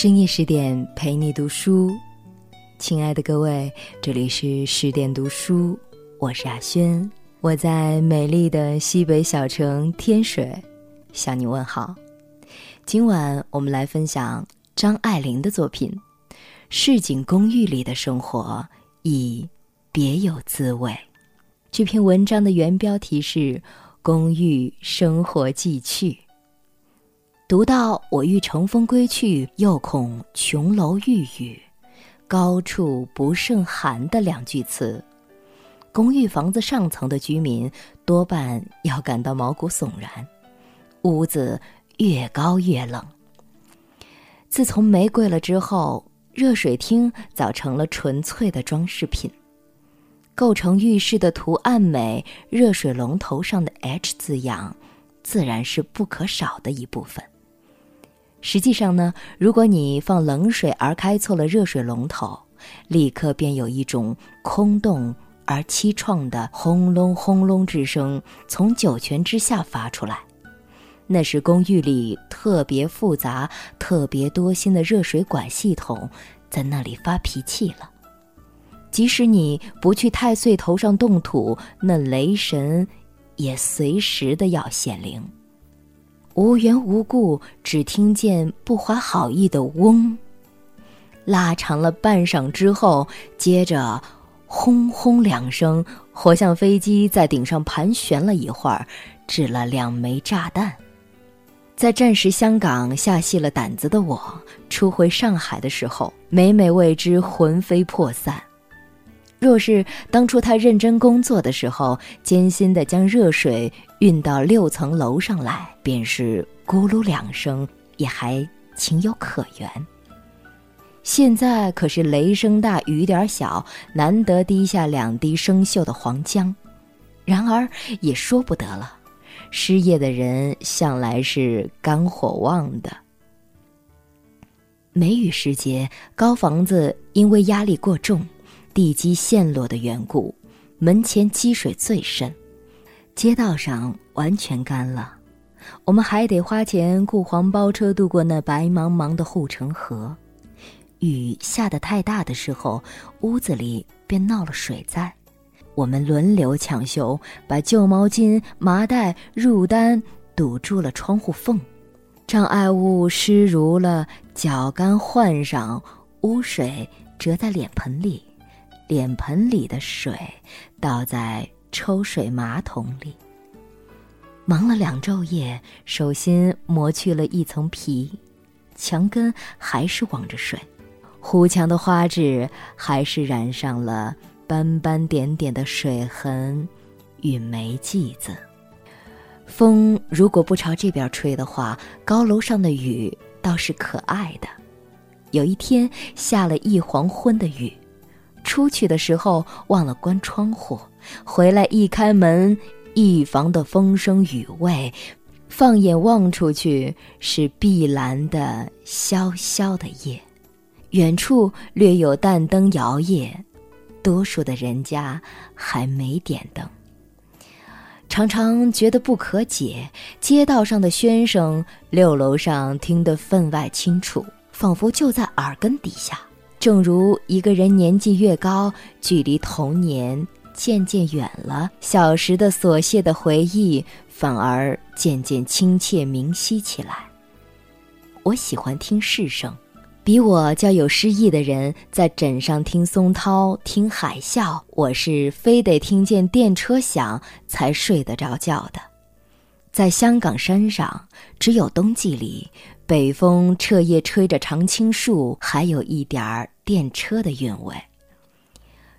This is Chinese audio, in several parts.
深夜十点陪你读书，亲爱的各位，这里是十点读书，我是阿轩，我在美丽的西北小城天水向你问好。今晚我们来分享张爱玲的作品《市井公寓里的生活已别有滋味》。这篇文章的原标题是《公寓生活记趣》。读到“我欲乘风归去，又恐琼楼玉宇，高处不胜寒”的两句词，公寓房子上层的居民多半要感到毛骨悚然。屋子越高越冷。自从玫瑰了之后，热水厅早成了纯粹的装饰品。构成浴室的图案美，热水龙头上的 H 字样，自然是不可少的一部分。实际上呢，如果你放冷水而开错了热水龙头，立刻便有一种空洞而凄怆的轰隆轰隆之声从九泉之下发出来。那是公寓里特别复杂、特别多心的热水管系统在那里发脾气了。即使你不去太岁头上动土，那雷神也随时的要显灵。无缘无故，只听见不怀好意的“嗡”，拉长了半晌之后，接着“轰轰”两声，活像飞机在顶上盘旋了一会儿，掷了两枚炸弹。在战时香港下细了胆子的我，初回上海的时候，每每为之魂飞魄散。若是当初他认真工作的时候，艰辛地将热水运到六层楼上来，便是咕噜两声，也还情有可原。现在可是雷声大雨点小，难得滴下两滴生锈的黄浆，然而也说不得了。失业的人向来是肝火旺的。梅雨时节，高房子因为压力过重。地基陷落的缘故，门前积水最深，街道上完全干了。我们还得花钱雇黄包车渡过那白茫茫的护城河。雨下得太大的时候，屋子里便闹了水灾。我们轮流抢修，把旧毛巾、麻袋、褥单堵住了窗户缝，障碍物湿如了，脚干换上，污水折在脸盆里。脸盆里的水倒在抽水马桶里。忙了两昼夜，手心磨去了一层皮，墙根还是网着水，糊墙的花纸还是染上了斑斑点点的水痕与霉迹子。风如果不朝这边吹的话，高楼上的雨倒是可爱的。有一天下了一黄昏的雨。出去的时候忘了关窗户，回来一开门，一房的风声雨味，放眼望出去是碧蓝的萧萧的夜，远处略有淡灯摇曳，多数的人家还没点灯。常常觉得不可解，街道上的喧声，六楼上听得分外清楚，仿佛就在耳根底下。正如一个人年纪越高，距离童年渐渐远了，小时的琐屑的回忆反而渐渐亲切明晰起来。我喜欢听市声，比我较有诗意的人在枕上听松涛、听海啸，我是非得听见电车响才睡得着觉的。在香港山上，只有冬季里。北风彻夜吹着常青树，还有一点儿电车的韵味。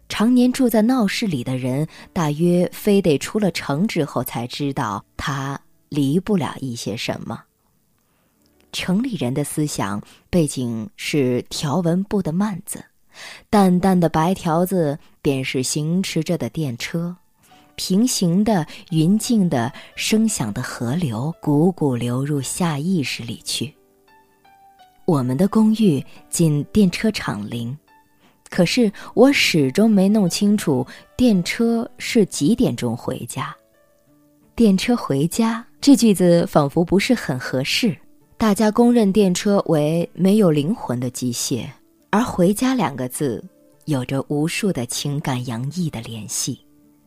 常年住在闹市里的人，大约非得出了城之后才知道，他离不了一些什么。城里人的思想背景是条纹布的幔子，淡淡的白条子便是行驰着的电车，平行的、匀静的、声响的河流，汩汩流入下意识里去。我们的公寓近电车厂邻，可是我始终没弄清楚电车是几点钟回家。电车回家这句子仿佛不是很合适，大家公认电车为没有灵魂的机械，而“回家”两个字有着无数的情感洋溢的联系。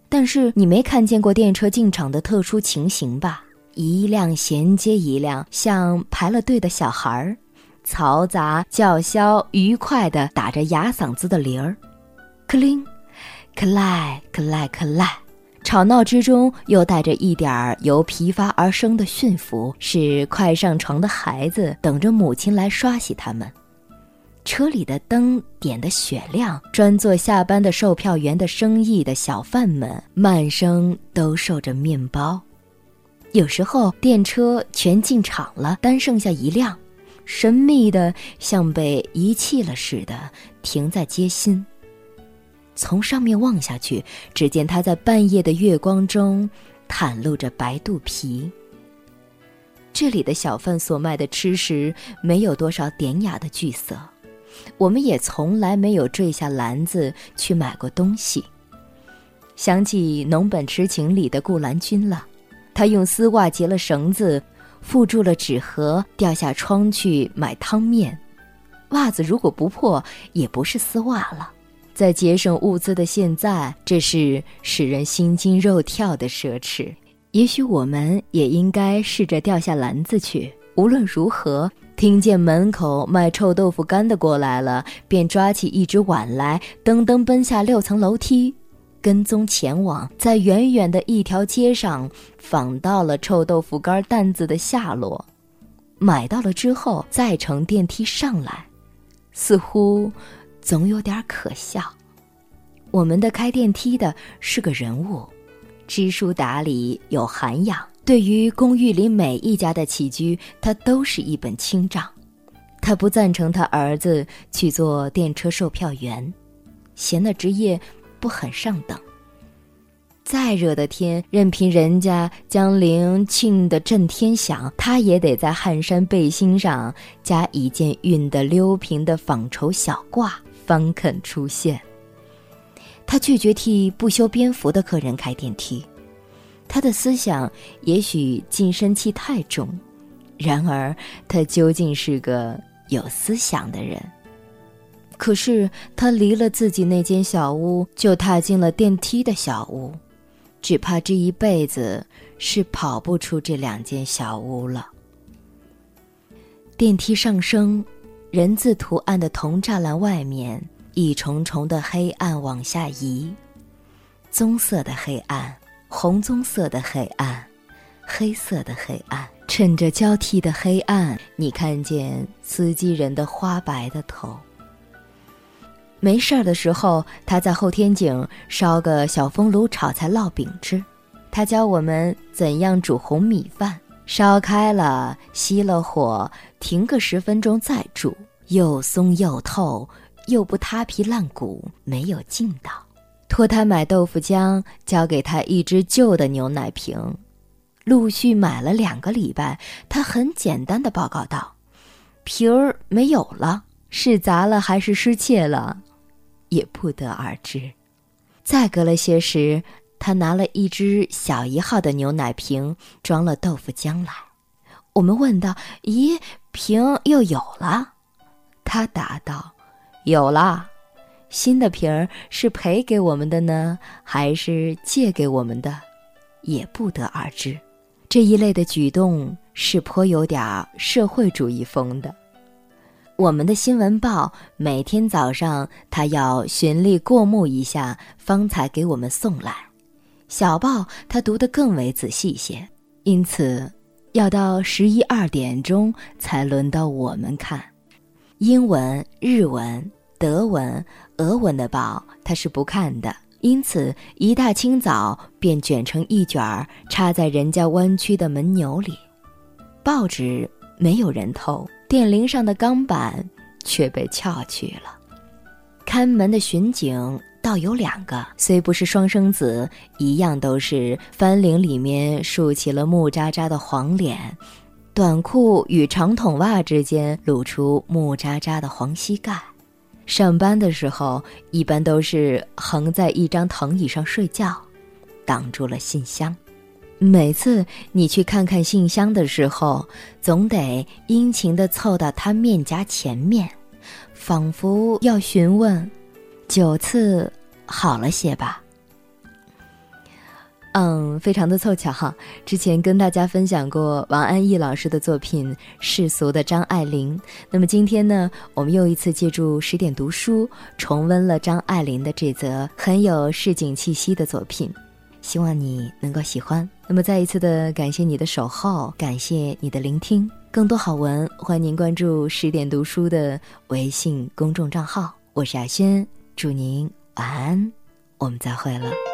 但是你没看见过电车进场的特殊情形吧？一辆衔接一辆，像排了队的小孩儿，嘈杂叫嚣，愉快地打着哑嗓子的铃儿，克铃，克赖克赖克赖。吵闹之中又带着一点儿由疲乏而生的驯服，是快上床的孩子等着母亲来刷洗他们。车里的灯点得雪亮，专做下班的售票员的生意的小贩们慢声兜售着面包。有时候电车全进场了，单剩下一辆，神秘的像被遗弃了似的，停在街心。从上面望下去，只见他在半夜的月光中袒露着白肚皮。这里的小贩所卖的吃食没有多少典雅的句色，我们也从来没有坠下篮子去买过东西。想起《农本痴情》里的顾兰君了，他用丝袜结了绳子，缚住了纸盒，掉下窗去买汤面。袜子如果不破，也不是丝袜了。在节省物资的现在，这是使人心惊肉跳的奢侈。也许我们也应该试着掉下篮子去。无论如何，听见门口卖臭豆腐干的过来了，便抓起一只碗来，噔噔奔下六层楼梯，跟踪前往，在远远的一条街上访到了臭豆腐干担子的下落。买到了之后，再乘电梯上来，似乎。总有点可笑。我们的开电梯的是个人物，知书达理，有涵养。对于公寓里每一家的起居，他都是一本清账。他不赞成他儿子去做电车售票员，嫌那职业不很上等。再热的天，任凭人家将铃庆得震天响，他也得在汗衫背心上加一件熨得溜平的纺绸小褂。方肯出现。他拒绝替不修边幅的客人开电梯，他的思想也许近身气太重，然而他究竟是个有思想的人。可是他离了自己那间小屋，就踏进了电梯的小屋，只怕这一辈子是跑不出这两间小屋了。电梯上升。人字图案的铜栅栏外面，一重重的黑暗往下移，棕色的黑暗，红棕色的黑暗，黑色的黑暗。趁着交替的黑暗，你看见司机人的花白的头。没事儿的时候，他在后天井烧个小风炉炒菜烙饼吃。他教我们怎样煮红米饭。烧开了，熄了火，停个十分钟再煮，又松又透，又不塌皮烂骨，没有劲道。托他买豆腐浆，交给他一只旧的牛奶瓶，陆续买了两个礼拜。他很简单的报告道：“瓶儿没有了，是砸了还是失窃了，也不得而知。”再隔了些时。他拿了一只小一号的牛奶瓶，装了豆腐浆来。我们问道：“咦，瓶又有了？”他答道：“有了。新的瓶儿是赔给我们的呢，还是借给我们的，也不得而知。这一类的举动是颇有点社会主义风的。我们的新闻报每天早上，他要循例过目一下，方才给我们送来。”小报他读得更为仔细些，因此要到十一二点钟才轮到我们看。英文、日文、德文、俄文的报他是不看的，因此一大清早便卷成一卷儿，插在人家弯曲的门钮里。报纸没有人偷，电铃上的钢板却被撬去了。看门的巡警。倒有两个，虽不是双生子，一样都是翻领里面竖起了木渣渣的黄脸，短裤与长筒袜之间露出木渣渣的黄膝盖。上班的时候，一般都是横在一张藤椅上睡觉，挡住了信箱。每次你去看看信箱的时候，总得殷勤地凑到他面颊前面，仿佛要询问：“九次好了些吧？”嗯，非常的凑巧哈。之前跟大家分享过王安忆老师的作品《世俗的张爱玲》，那么今天呢，我们又一次借助十点读书，重温了张爱玲的这则很有市井气息的作品。希望你能够喜欢。那么再一次的感谢你的守候，感谢你的聆听。更多好文，欢迎您关注十点读书的微信公众账号。我是雅轩，祝您晚安，我们再会了。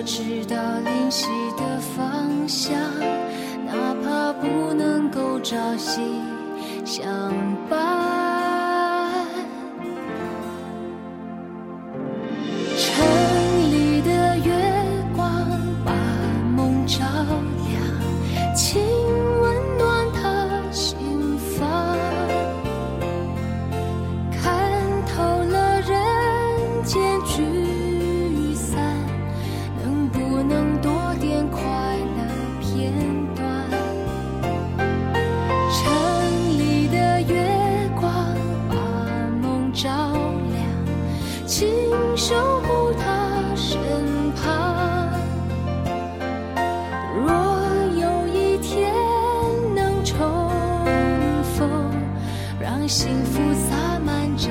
我知道灵犀的方向，哪怕不能够朝夕相幸福洒满整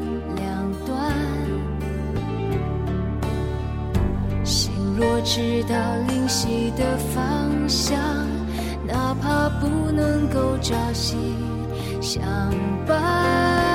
直到灵犀的方向，哪怕不能够朝夕相伴。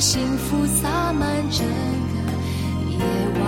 幸福洒满整个夜晚。